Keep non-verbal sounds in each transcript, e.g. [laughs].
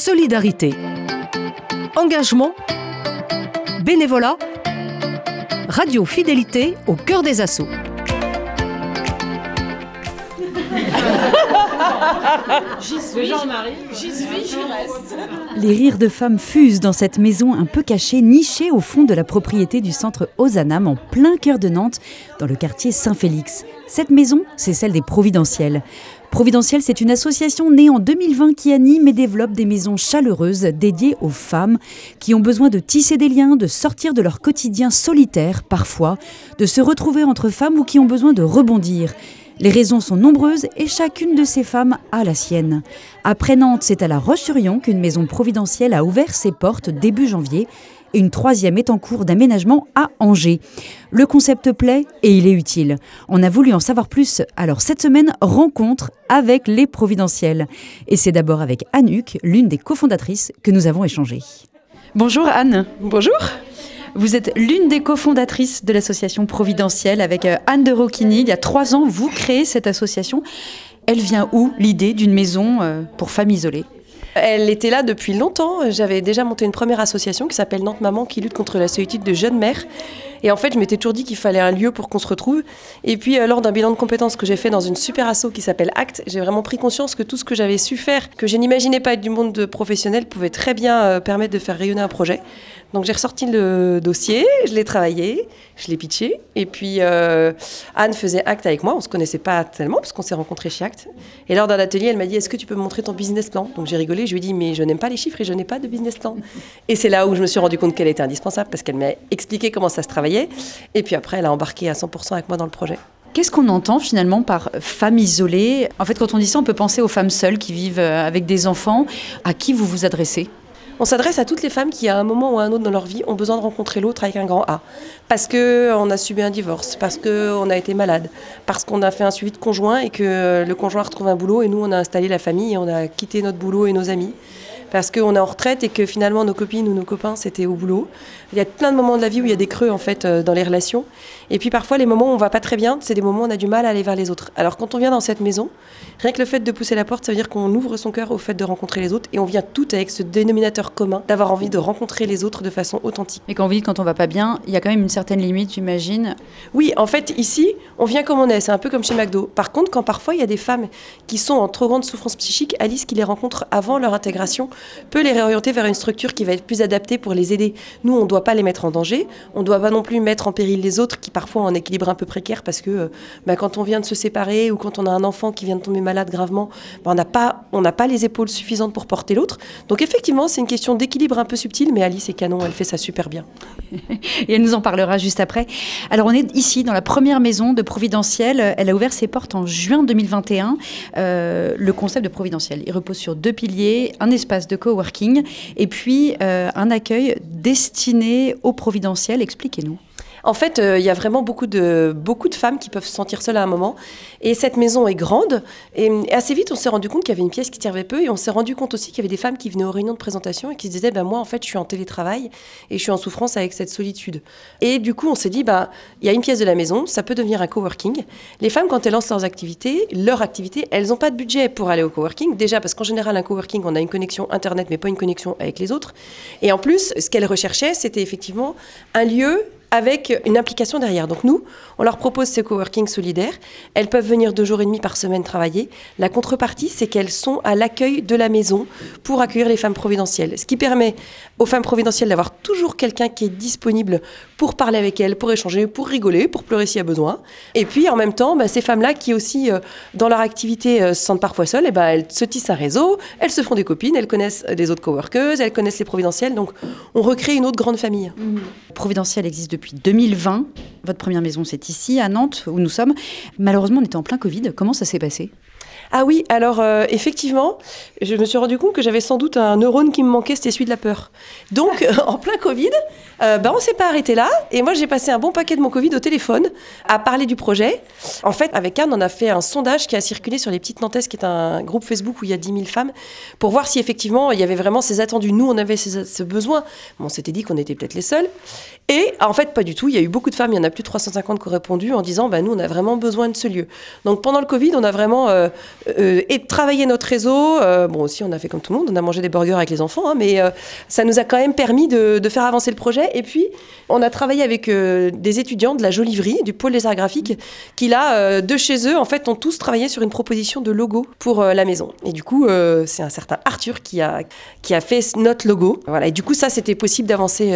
solidarité, engagement, bénévolat, radio fidélité au cœur des assauts. J'y suis, Jean-Marie. J'y suis, j'y reste. Les rires de femmes fusent dans cette maison un peu cachée, nichée au fond de la propriété du centre Ozanam, en plein cœur de Nantes, dans le quartier Saint-Félix. Cette maison, c'est celle des Providentiels. Providentiel, c'est une association née en 2020 qui anime et développe des maisons chaleureuses dédiées aux femmes qui ont besoin de tisser des liens, de sortir de leur quotidien solitaire parfois, de se retrouver entre femmes ou qui ont besoin de rebondir. Les raisons sont nombreuses et chacune de ces femmes a la sienne. Après Nantes, c'est à La Roche-sur-Yon qu'une maison providentielle a ouvert ses portes début janvier et une troisième est en cours d'aménagement à Angers. Le concept plaît et il est utile. On a voulu en savoir plus, alors cette semaine, rencontre avec les providentiels. Et c'est d'abord avec Anuk, l'une des cofondatrices, que nous avons échangé. Bonjour Anne. Bonjour. Vous êtes l'une des cofondatrices de l'association Providentielle avec euh, Anne de Rocchini. Il y a trois ans, vous créez cette association. Elle vient où, l'idée d'une maison euh, pour femmes isolées? Elle était là depuis longtemps. J'avais déjà monté une première association qui s'appelle Nantes Maman qui lutte contre la solitude de jeunes mères. Et en fait, je m'étais toujours dit qu'il fallait un lieu pour qu'on se retrouve. Et puis, euh, lors d'un bilan de compétences que j'ai fait dans une super asso qui s'appelle ACT, j'ai vraiment pris conscience que tout ce que j'avais su faire, que je n'imaginais pas être du monde de professionnel, pouvait très bien permettre de faire rayonner un projet. Donc j'ai ressorti le dossier, je l'ai travaillé, je l'ai pitché. Et puis euh, Anne faisait Acte avec moi. On ne se connaissait pas tellement parce qu'on s'est rencontrés chez Acte. Et lors d'un atelier, elle m'a dit Est-ce que tu peux me montrer ton business plan? Donc j'ai rigolé. Je lui ai dit Mais je n'aime pas les chiffres et je n'ai pas de business plan. et c'est là où je me suis rendu compte qu'elle était indispensable parce qu'elle m'a expliqué comment ça se travaillait. Et puis après, elle a embarqué à 100% avec moi dans le projet. Qu'est-ce qu'on entend finalement par femme isolée? En fait, quand on dit ça, on peut penser aux femmes seules qui vivent euh, avec des enfants. À qui vous vous adressez? On s'adresse à toutes les femmes qui, à un moment ou à un autre dans leur vie, ont besoin de rencontrer l'autre avec un grand A. Parce qu'on a subi un divorce, parce qu'on a été malade, parce qu'on a fait un suivi de conjoint et que le conjoint retrouve un boulot et nous, on a installé la famille et on a quitté notre boulot et nos amis parce qu'on est en retraite et que finalement nos copines ou nos copains c'était au boulot. Il y a plein de moments de la vie où il y a des creux en fait euh, dans les relations. Et puis parfois les moments où on va pas très bien, c'est des moments où on a du mal à aller vers les autres. Alors quand on vient dans cette maison, rien que le fait de pousser la porte, ça veut dire qu'on ouvre son cœur au fait de rencontrer les autres et on vient tout avec ce dénominateur commun d'avoir envie de rencontrer les autres de façon authentique. Et quand on vit quand on va pas bien, il y a quand même une certaine limite, j'imagine. Oui, en fait ici, on vient comme on est, c'est un peu comme chez McDo. Par contre, quand parfois il y a des femmes qui sont en trop grande souffrance psychique, Alice qui les rencontre avant leur intégration peut les réorienter vers une structure qui va être plus adaptée pour les aider. Nous, on ne doit pas les mettre en danger, on ne doit pas non plus mettre en péril les autres qui parfois un équilibre un peu précaire parce que euh, bah, quand on vient de se séparer ou quand on a un enfant qui vient de tomber malade gravement, bah, on n'a pas, pas les épaules suffisantes pour porter l'autre. Donc effectivement, c'est une question d'équilibre un peu subtil, mais Alice est canon, elle fait ça super bien. [laughs] Et elle nous en parlera juste après. Alors on est ici dans la première maison de Providentiel. Elle a ouvert ses portes en juin 2021. Euh, le concept de Providentiel, il repose sur deux piliers, un espace de coworking et puis euh, un accueil destiné au providentiel. Expliquez-nous. En fait, euh, il y a vraiment beaucoup de, femmes qui peuvent se sentir seules à un moment. Et cette maison est grande. Et, assez vite, on s'est rendu compte qu'il y avait une pièce qui servait peu. Et on s'est rendu compte aussi qu'il y avait des femmes qui venaient aux réunions de présentation et qui se disaient ben, Moi, en fait, je suis en télétravail et je suis en souffrance avec cette solitude. Et du coup, on s'est dit bah, Il y a une pièce de la maison, ça peut devenir un coworking. Les femmes, quand elles lancent leurs activités, leur activité, elles n'ont pas de budget pour aller au coworking. Déjà, parce qu'en général, un coworking, on a une connexion Internet, mais pas une connexion avec les autres. Et en plus, ce qu'elles recherchaient, c'était effectivement un lieu avec une implication derrière. Donc nous, on leur propose ces coworking solidaires. Elles peuvent venir deux jours et demi par semaine travailler. La contrepartie, c'est qu'elles sont à l'accueil de la maison pour accueillir les femmes providentielles. Ce qui permet aux femmes providentielles d'avoir toujours quelqu'un qui est disponible pour parler avec elles, pour échanger, pour rigoler, pour pleurer s'il y a besoin. Et puis en même temps, bah, ces femmes-là qui aussi, euh, dans leur activité, euh, se sentent parfois seules, eh ben elles se tissent un réseau, elles se font des copines, elles connaissent les autres coworkers, elles connaissent les providentielles. Donc on recrée une autre grande famille. Mmh. Providentielle existe depuis depuis 2020. Votre première maison, c'est ici, à Nantes, où nous sommes. Malheureusement, on était en plein Covid. Comment ça s'est passé? Ah oui, alors euh, effectivement, je me suis rendu compte que j'avais sans doute un neurone qui me manquait, c'était celui de la peur. Donc, [laughs] en plein Covid, euh, bah, on ne s'est pas arrêté là. Et moi, j'ai passé un bon paquet de mon Covid au téléphone à parler du projet. En fait, avec Anne, on a fait un sondage qui a circulé sur les Petites Nantaises, qui est un groupe Facebook où il y a 10 000 femmes, pour voir si effectivement il y avait vraiment ces attendus. Nous, on avait ce besoin. on s'était dit qu'on était peut-être les seuls. Et en fait, pas du tout. Il y a eu beaucoup de femmes, il y en a plus de 350 qui ont répondu en disant bah, nous, on a vraiment besoin de ce lieu. Donc pendant le Covid, on a vraiment. Euh, euh, et travailler notre réseau. Euh, bon, aussi, on a fait comme tout le monde, on a mangé des burgers avec les enfants, hein, mais euh, ça nous a quand même permis de, faire avancer le projet. Et puis, on a travaillé avec des étudiants de la Joliverie, du pôle des arts graphiques, qui là, de chez eux, en fait, ont tous travaillé sur une proposition de logo pour la maison. Et du coup, c'est un certain Arthur qui a, qui a fait notre logo. Voilà. Et du coup, ça, c'était possible d'avancer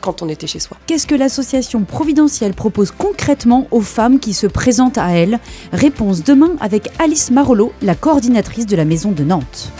quand on était chez soi. Qu'est-ce que l'association providentielle propose concrètement aux femmes qui se présentent à elle? Réponse demain avec Alice Marolo la coordinatrice de la Maison de Nantes.